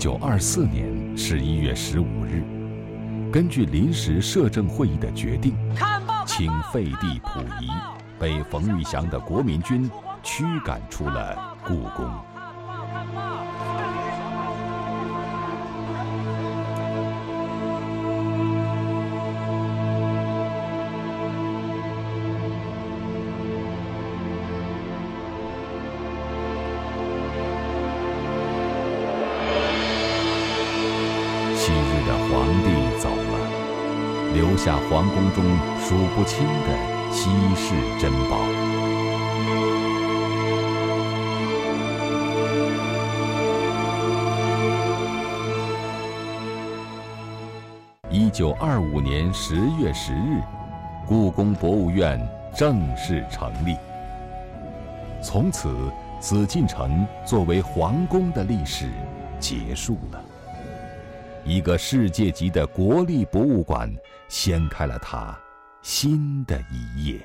一九二四年十一月十五日，根据临时摄政会议的决定，清废帝溥仪，被冯玉祥的国民军驱赶出了故宫。皇宫中数不清的稀世珍宝。一九二五年十月十日，故宫博物院正式成立。从此，紫禁城作为皇宫的历史结束了。一个世界级的国立博物馆。掀开了它新的一页。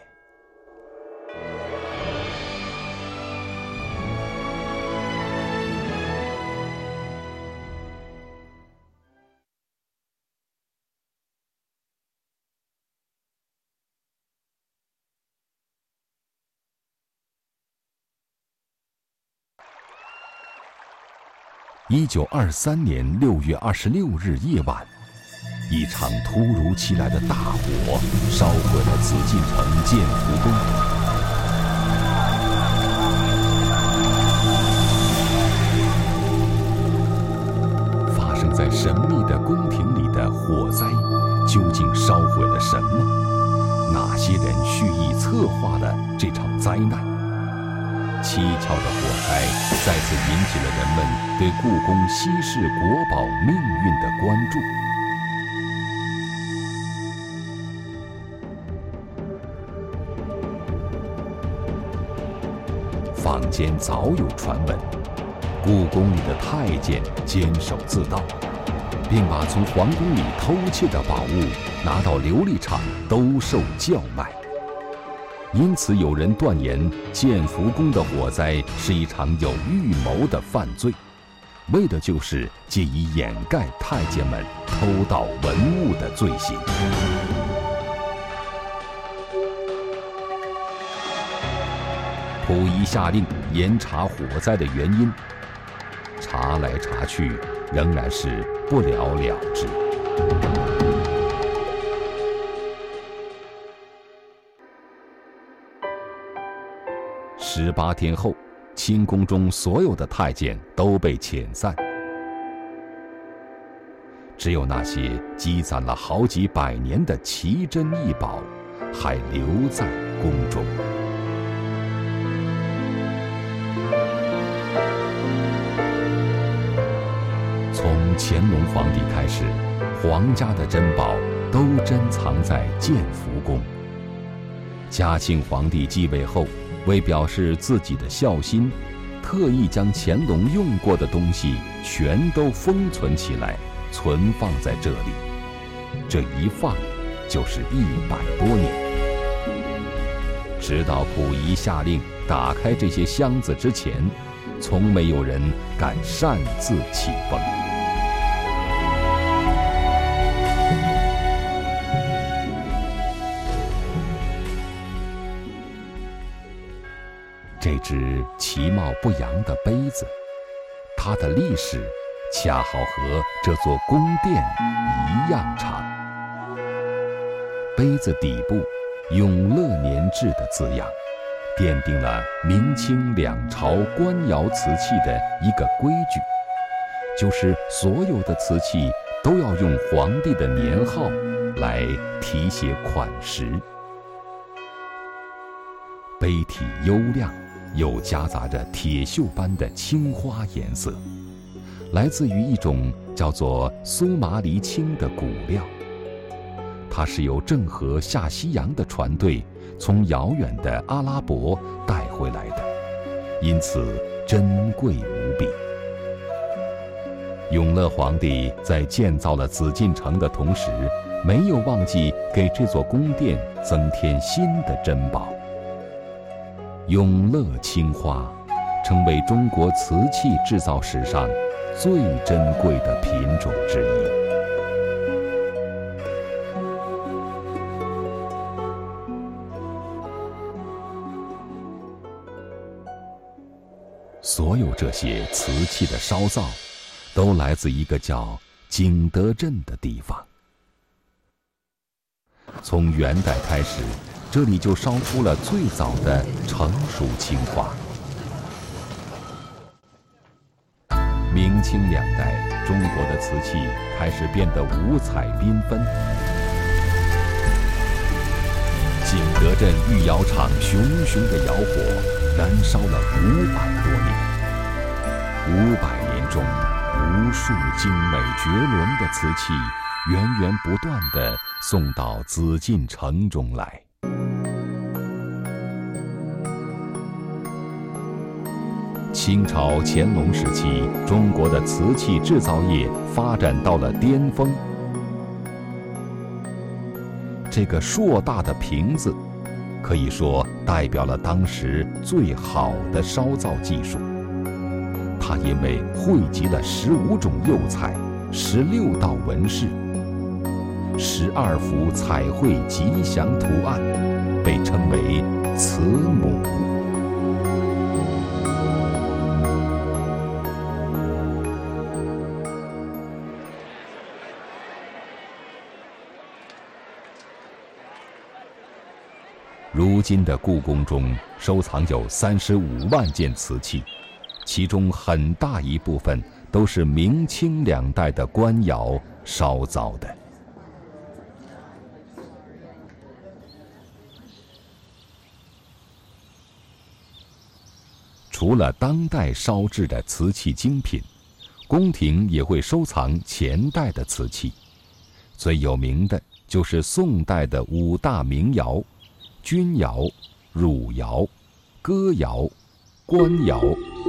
一九二三年六月二十六日夜晚。一场突如其来的大火烧毁了紫禁城建福宫。发生在神秘的宫廷里的火灾，究竟烧毁了什么？哪些人蓄意策划了这场灾难？蹊跷的火灾再次引起了人们对故宫稀世国宝命运的关注。坊间早有传闻，故宫里的太监监守自盗，并把从皇宫里偷窃的宝物拿到琉璃厂兜售叫卖。因此，有人断言建福宫的火灾是一场有预谋的犯罪，为的就是借以掩盖太监们偷盗文物的罪行。溥仪下令严查火灾的原因，查来查去，仍然是不了了之。十八天后，清宫中所有的太监都被遣散，只有那些积攒了好几百年的奇珍异宝，还留在宫中。从乾隆皇帝开始，皇家的珍宝都珍藏在建福宫。嘉庆皇帝继位后，为表示自己的孝心，特意将乾隆用过的东西全都封存起来，存放在这里。这一放，就是一百多年。直到溥仪下令打开这些箱子之前，从没有人敢擅自启封。其貌不扬的杯子，它的历史恰好和这座宫殿一样长。杯子底部“永乐年制”的字样，奠定了明清两朝官窑瓷器的一个规矩，就是所有的瓷器都要用皇帝的年号来题写款识。杯体优亮。又夹杂着铁锈般的青花颜色，来自于一种叫做苏麻离青的骨料。它是由郑和下西洋的船队从遥远的阿拉伯带回来的，因此珍贵无比。永乐皇帝在建造了紫禁城的同时，没有忘记给这座宫殿增添新的珍宝。永乐青花，成为中国瓷器制造史上最珍贵的品种之一。所有这些瓷器的烧造，都来自一个叫景德镇的地方。从元代开始，这里就烧出了最早的成熟青花。明清两代，中国的瓷器开始变得五彩缤纷。景德镇御窑厂熊熊的窑火。燃烧了五百多年，五百年中，无数精美绝伦的瓷器源源不断地送到紫禁城中来。清朝乾隆时期，中国的瓷器制造业发展到了巅峰。这个硕大的瓶子。可以说代表了当时最好的烧造技术。它因为汇集了十五种釉彩、十六道纹饰、十二幅彩绘吉祥图案，被称为“慈母”。今的故宫中收藏有三十五万件瓷器，其中很大一部分都是明清两代的官窑烧造的。除了当代烧制的瓷器精品，宫廷也会收藏前代的瓷器，最有名的就是宋代的五大名窑。钧窑、汝窑、哥窑、官窑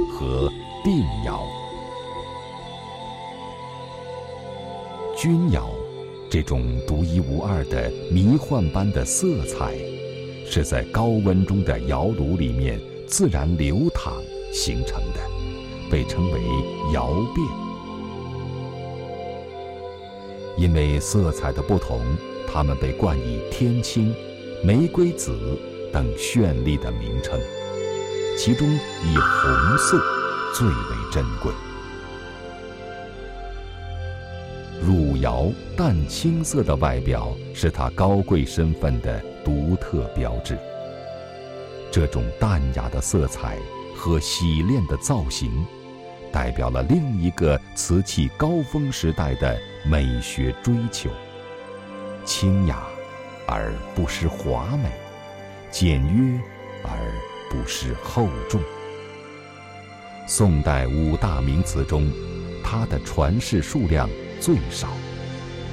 和定窑。钧窑这种独一无二的迷幻般的色彩，是在高温中的窑炉里面自然流淌形成的，被称为窑变。因为色彩的不同，它们被冠以天青。玫瑰紫等绚丽的名称，其中以红色最为珍贵。汝窑淡青色的外表是它高贵身份的独特标志。这种淡雅的色彩和洗练的造型，代表了另一个瓷器高峰时代的美学追求：清雅。而不失华美，简约而不失厚重。宋代五大名瓷中，它的传世数量最少，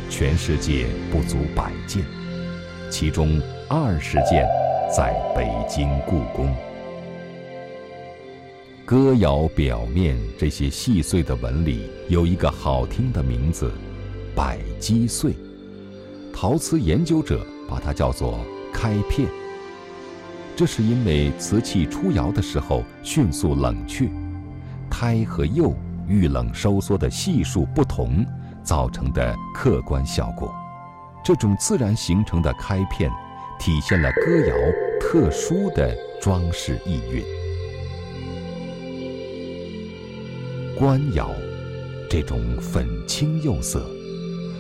全世界不足百件，其中二十件在北京故宫。歌窑表面这些细碎的纹理有一个好听的名字——百击碎。陶瓷研究者。把它叫做开片，这是因为瓷器出窑的时候迅速冷却，胎和釉遇冷收缩的系数不同造成的客观效果。这种自然形成的开片，体现了歌窑特殊的装饰意蕴。官窑，这种粉青釉色、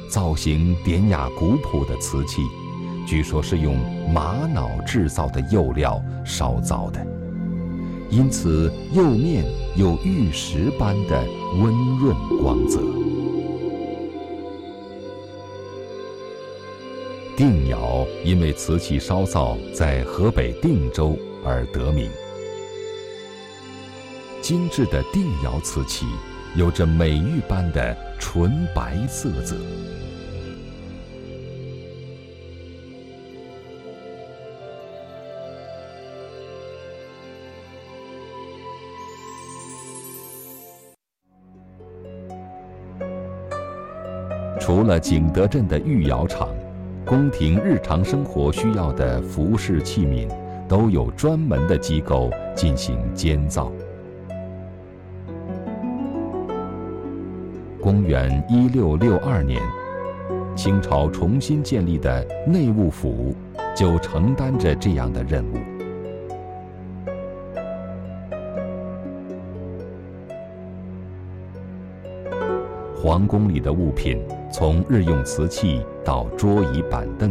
造型典雅古朴的瓷器。据说是用玛瑙制造的釉料烧造的，因此釉面有玉石般的温润光泽。定窑因为瓷器烧造在河北定州而得名。精致的定窑瓷器有着美玉般的纯白色泽。除了景德镇的御窑厂，宫廷日常生活需要的服饰器皿，都有专门的机构进行监造。公元一六六二年，清朝重新建立的内务府就承担着这样的任务。皇宫里的物品，从日用瓷器到桌椅板凳，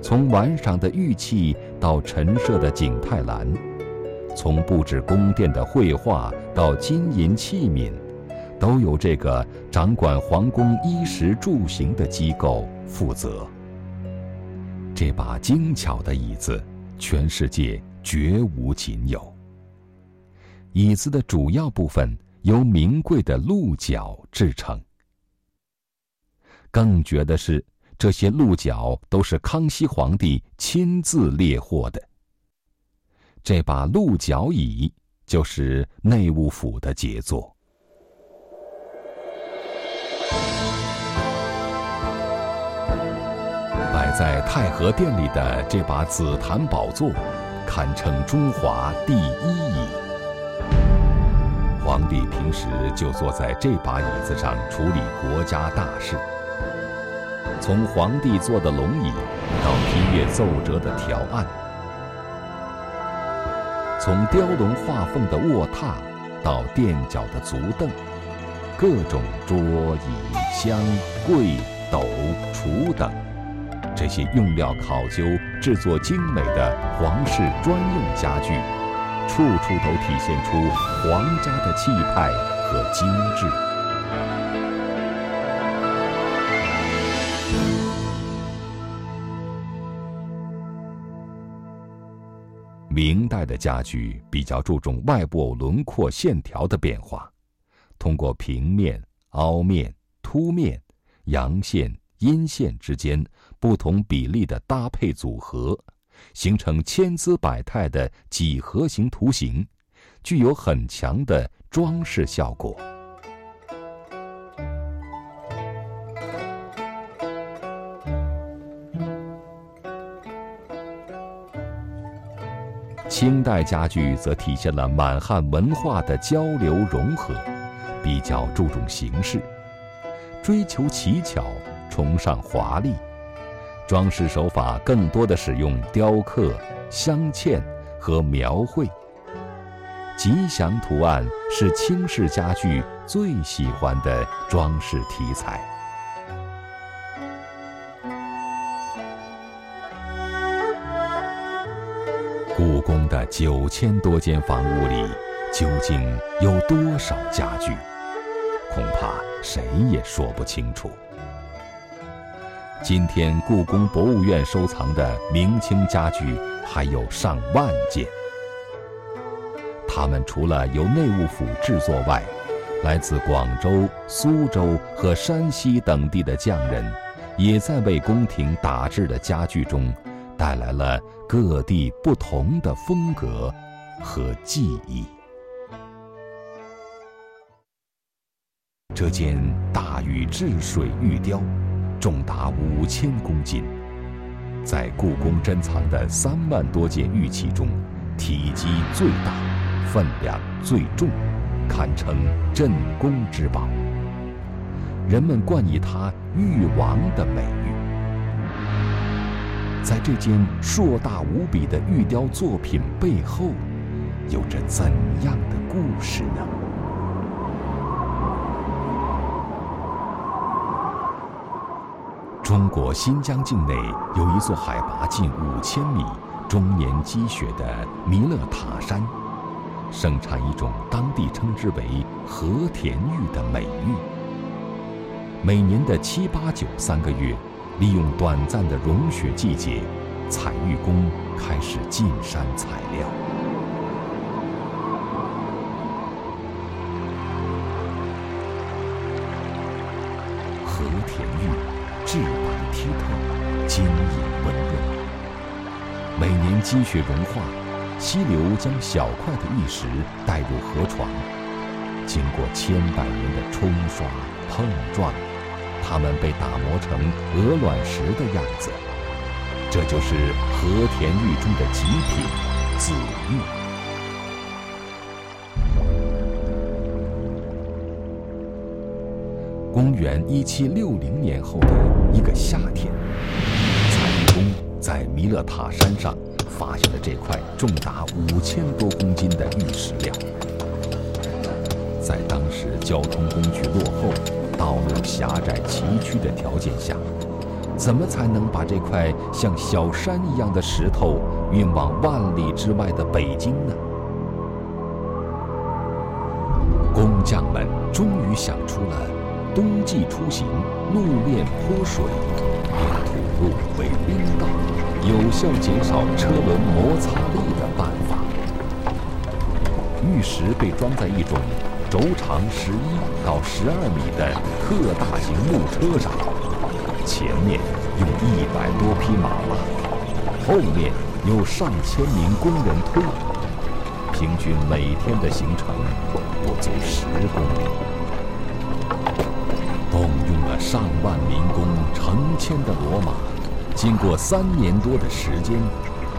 从玩赏的玉器到陈设的景泰蓝，从布置宫殿的绘画到金银器皿。都由这个掌管皇宫衣食住行的机构负责。这把精巧的椅子，全世界绝无仅有。椅子的主要部分由名贵的鹿角制成。更绝的是，这些鹿角都是康熙皇帝亲自猎获的。这把鹿角椅就是内务府的杰作。摆在太和殿里的这把紫檀宝座，堪称中华第一椅。皇帝平时就坐在这把椅子上处理国家大事。从皇帝坐的龙椅，到批阅奏折的条案；从雕龙画凤的卧榻，到垫脚的足凳。各种桌椅箱柜斗橱等，这些用料考究、制作精美的皇室专用家具，处处都体现出皇家的气派和精致。明代的家具比较注重外部轮廓线条的变化。通过平面、凹面、凸面、阳线、阴线之间不同比例的搭配组合，形成千姿百态的几何形图形，具有很强的装饰效果。清代家具则体现了满汉文化的交流融合。比较注重形式，追求奇巧，崇尚华丽，装饰手法更多的使用雕刻、镶嵌和描绘。吉祥图案是清式家具最喜欢的装饰题材。故宫的九千多间房屋里，究竟有多少家具？恐怕谁也说不清楚。今天故宫博物院收藏的明清家具还有上万件，它们除了由内务府制作外，来自广州、苏州和山西等地的匠人，也在为宫廷打制的家具中，带来了各地不同的风格和技艺。这件大禹治水玉雕，重达五千公斤，在故宫珍藏的三万多件玉器中，体积最大，分量最重，堪称镇宫之宝。人们冠以它“玉王”的美。在这件硕大无比的玉雕作品背后，有着怎样的故事呢？中国新疆境内有一座海拔近五千米、终年积雪的弥勒塔山，盛产一种当地称之为“和田玉”的美玉。每年的七八九三个月，利用短暂的融雪季节，采玉工开始进山采料。和田玉。质白剔透，晶莹温润。每年积雪融化，溪流将小块的玉石带入河床，经过千百年的冲刷碰撞，它们被打磨成鹅卵石的样子。这就是和田玉中的极品紫玉。公元一七六零年后的一个夏天，采玉工在弥勒塔山上发现了这块重达五千多公斤的玉石料。在当时交通工具落后、道路狭窄崎岖的条件下，怎么才能把这块像小山一样的石头运往万里之外的北京呢？工匠们终于想出了。冬季出行，路面泼水，用土路为冰道，有效减少车轮摩擦力的办法。玉石被装在一种轴长十一到十二米的特大型木车上，前面用一百多匹马拉，后面有上千名工人推，平均每天的行程不足十公里。动用了上万民工、成千的骡马，经过三年多的时间，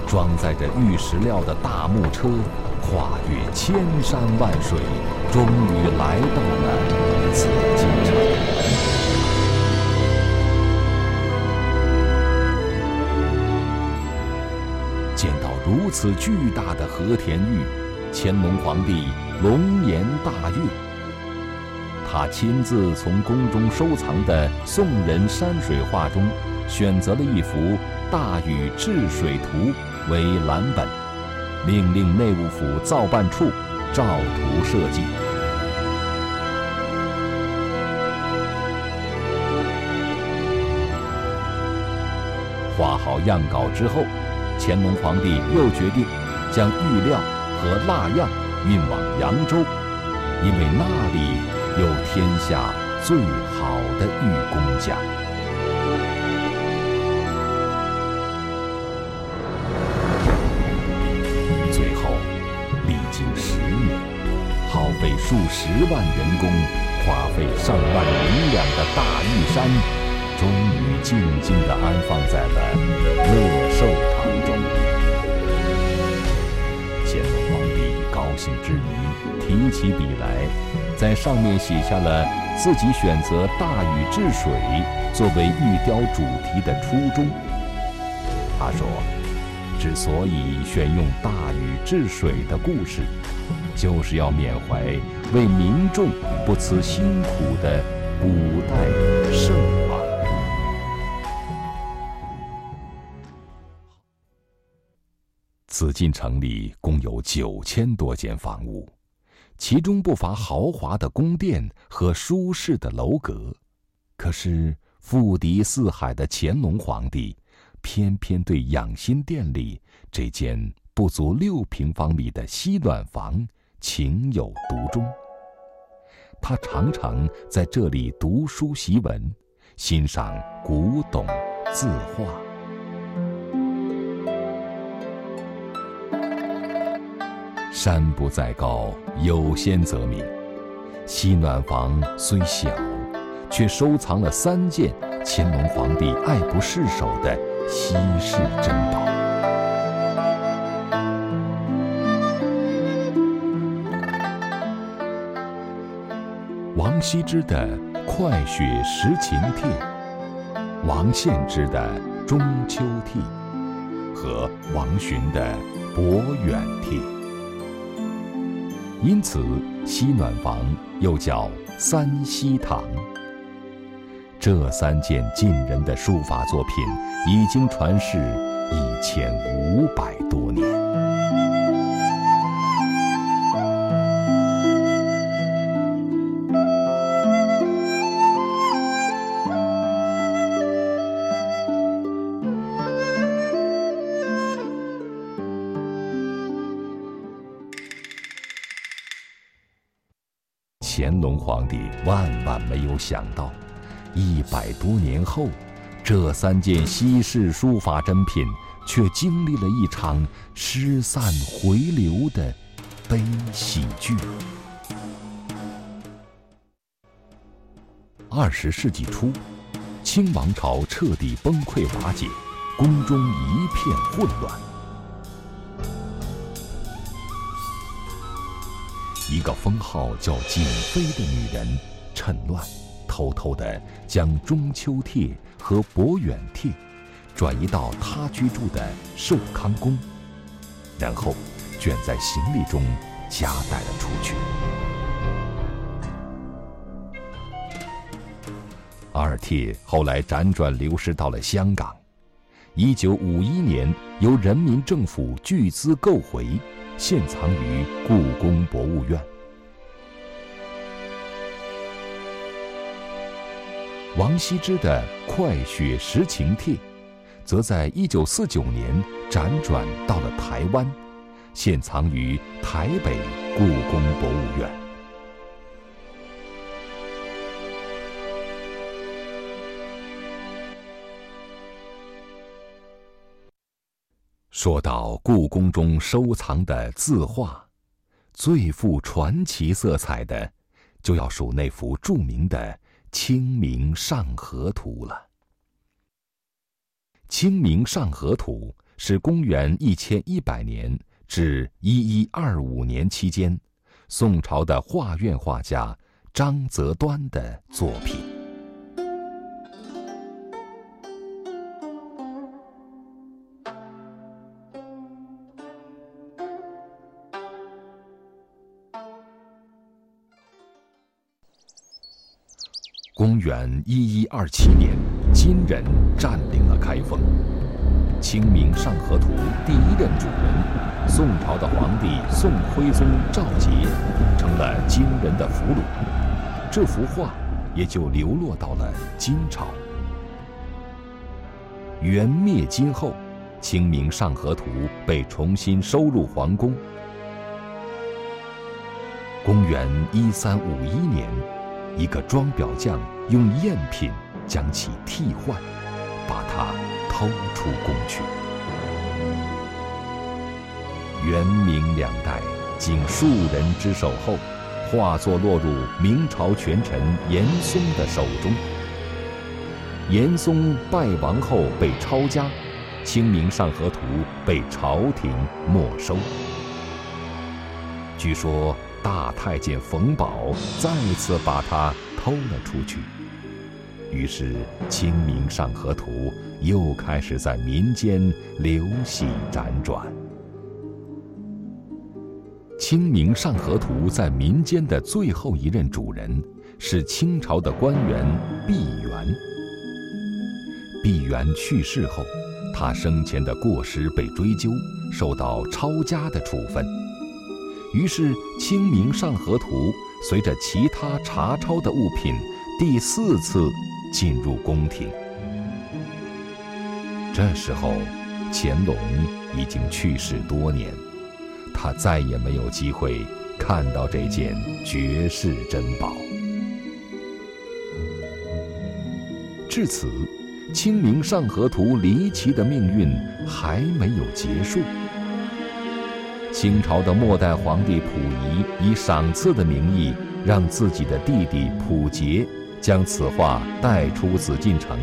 装载着玉石料的大木车，跨越千山万水，终于来到了紫禁城。见到如此巨大的和田玉，乾隆皇帝龙颜大悦。他亲自从宫中收藏的宋人山水画中，选择了一幅《大禹治水图》为蓝本，命令内务府造办处照图设计。画好样稿之后，乾隆皇帝又决定将玉料和蜡样运往扬州，因为那里。有天下最好的玉工匠。数十万人工，花费上万银两的大玉山，终于静静地安放在了乐寿堂中。乾隆皇帝高兴之余，提起笔来。在上面写下了自己选择大禹治水作为玉雕主题的初衷。他说：“之所以选用大禹治水的故事，就是要缅怀为民众不辞辛苦的古代圣王。”紫禁城里共有九千多间房屋。其中不乏豪华的宫殿和舒适的楼阁，可是富敌四海的乾隆皇帝，偏偏对养心殿里这间不足六平方米的西暖房情有独钟。他常常在这里读书习文，欣赏古董字画。山不在高，有仙则名。西暖房虽小，却收藏了三件乾隆皇帝爱不释手的稀世珍宝：王羲之的《快雪时晴帖》，王献之的《中秋帖》，和王洵的《博远帖》。因此，西暖房又叫三希堂。这三件晋人的书法作品已经传世一千五百多年。没有想到，一百多年后，这三件稀世书法珍品却经历了一场失散回流的悲喜剧。二十世纪初，清王朝彻底崩溃瓦解，宫中一片混乱。一个封号叫景妃的女人，趁乱偷偷地将中秋帖和博远帖转移到他居住的寿康宫，然后卷在行李中夹带了出去。二帖后来辗转流失到了香港，一九五一年由人民政府巨资购回，现藏于故宫博物院。王羲之的《快雪时晴帖》，则在一九四九年辗转到了台湾，现藏于台北故宫博物院。说到故宫中收藏的字画，最富传奇色彩的，就要数那幅著名的。《清明上河图》了，《清明上河图》是公元一千一百年至一一二五年期间，宋朝的画院画家张择端的作品。元一一二七年，金人占领了开封。《清明上河图》第一任主人，宋朝的皇帝宋徽宗赵佶，成了金人的俘虏。这幅画也就流落到了金朝。元灭金后，《清明上河图》被重新收入皇宫。公元一三五一年。一个装裱匠用赝品将其替换，把它偷出宫去。元明两代经数人之手后，画作落入明朝权臣严嵩的手中。严嵩败亡后被抄家，《清明上河图》被朝廷没收。据说。大太监冯保再次把它偷了出去，于是《清明上河图》又开始在民间流徙辗转。《清明上河图》在民间的最后一任主人是清朝的官员毕沅。毕沅去世后，他生前的过失被追究，受到抄家的处分。于是，《清明上河图》随着其他查抄的物品，第四次进入宫廷。这时候，乾隆已经去世多年，他再也没有机会看到这件绝世珍宝。至此，《清明上河图》离奇的命运还没有结束。清朝的末代皇帝溥仪以赏赐的名义，让自己的弟弟溥杰将此画带出紫禁城，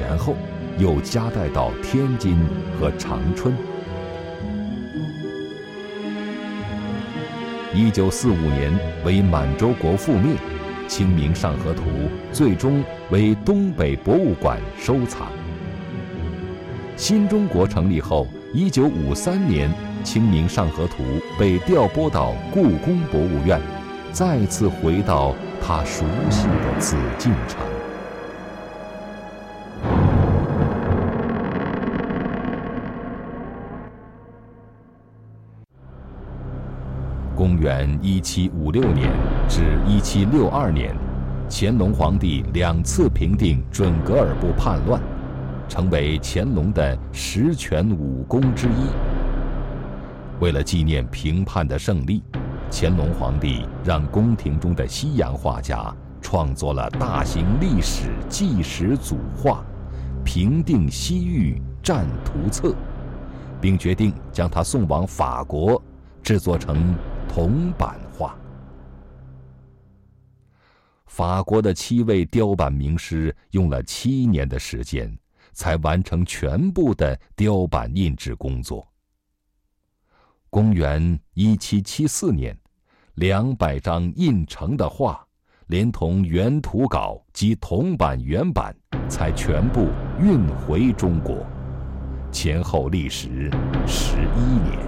然后又夹带到天津和长春。一九四五年，为满洲国覆灭，《清明上河图》最终为东北博物馆收藏。新中国成立后，一九五三年。《清明上河图》被调拨到故宫博物院，再次回到他熟悉的紫禁城。公元一七五六年至一七六二年，乾隆皇帝两次平定准噶尔部叛乱，成为乾隆的十全武功之一。为了纪念平叛的胜利，乾隆皇帝让宫廷中的西洋画家创作了大型历史纪实组画《平定西域战图册》，并决定将它送往法国，制作成铜版画。法国的七位雕版名师用了七年的时间，才完成全部的雕版印制工作。公元一七七四年，两百张印成的画连同原图稿及铜版原版，才全部运回中国，前后历时十一年。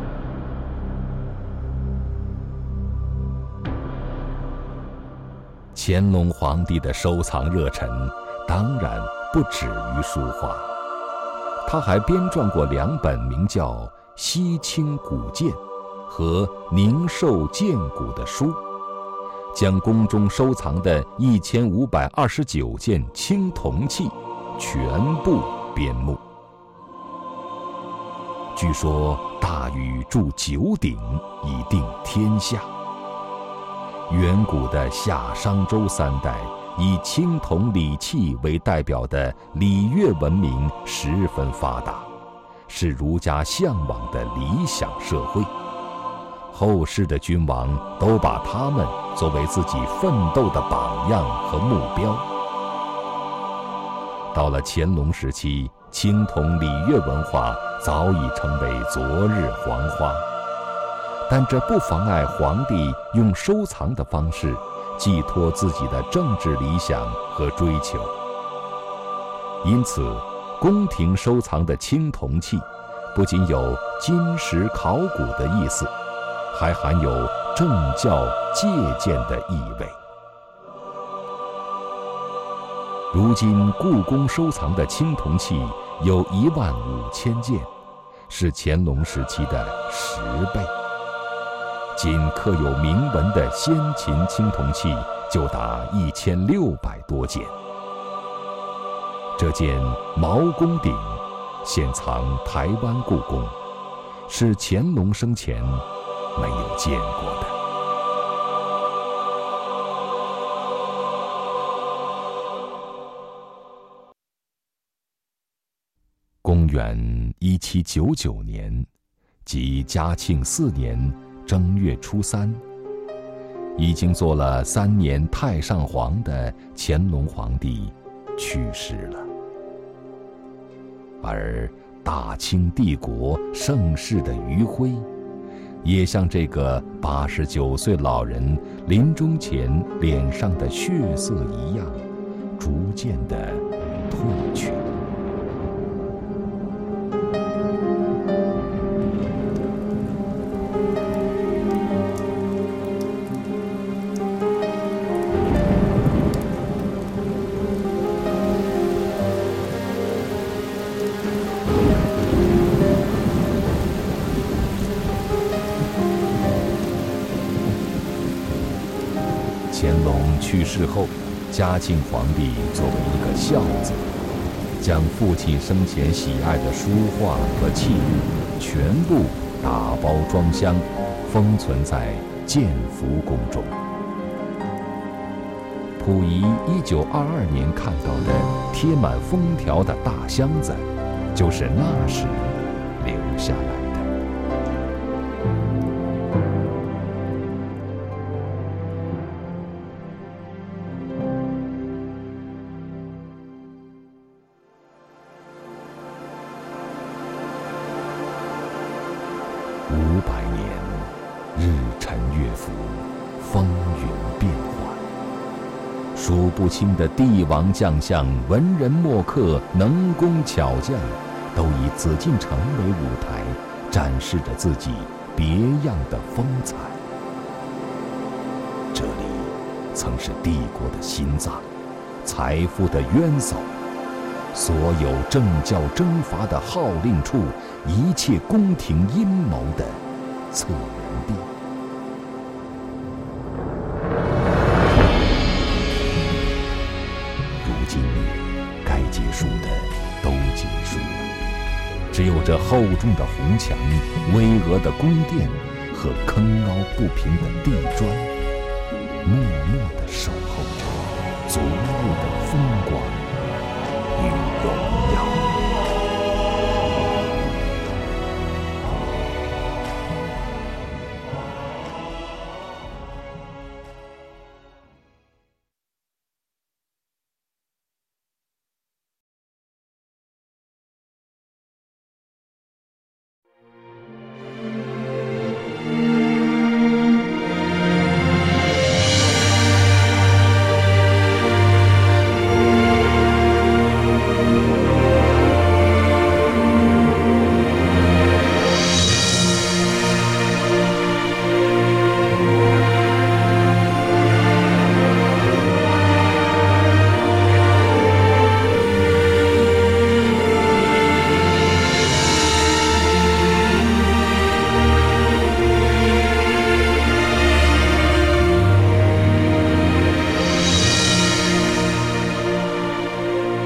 乾隆皇帝的收藏热忱，当然不止于书画，他还编撰过两本名叫《西清古鉴》和《宁寿鉴古》的书。将宫中收藏的一千五百二十九件青铜器全部编目。据说大禹铸九鼎以定天下。远古的夏商周三代以青铜礼器为代表的礼乐文明十分发达，是儒家向往的理想社会。后世的君王都把他们作为自己奋斗的榜样和目标。到了乾隆时期，青铜礼乐文化早已成为昨日黄花，但这不妨碍皇帝用收藏的方式寄托自己的政治理想和追求。因此，宫廷收藏的青铜器不仅有金石考古的意思。还含有政教借鉴的意味。如今故宫收藏的青铜器有一万五千件，是乾隆时期的十倍。仅刻有铭文的先秦青铜器就达一千六百多件。这件毛公鼎，现藏台湾故宫，是乾隆生前。没有见过的。公元一七九九年，即嘉庆四年正月初三，已经做了三年太上皇的乾隆皇帝去世了，而大清帝国盛世的余晖。也像这个八十九岁老人临终前脸上的血色一样，逐渐的褪去。世后，嘉庆皇帝作为一个孝子，将父亲生前喜爱的书画和器物全部打包装箱，封存在建福宫中。溥仪一九二二年看到的贴满封条的大箱子，就是那时留下来。五百年，日沉月浮，风云变幻，数不清的帝王将相、文人墨客、能工巧匠，都以紫禁城为舞台，展示着自己别样的风采。这里曾是帝国的心脏，财富的渊薮。所有政教征伐的号令处，一切宫廷阴谋的策源地。如今，该结束的都结束了，只有这厚重的红墙、巍峨的宫殿和坑凹不平的地砖，默默地守候着。昨。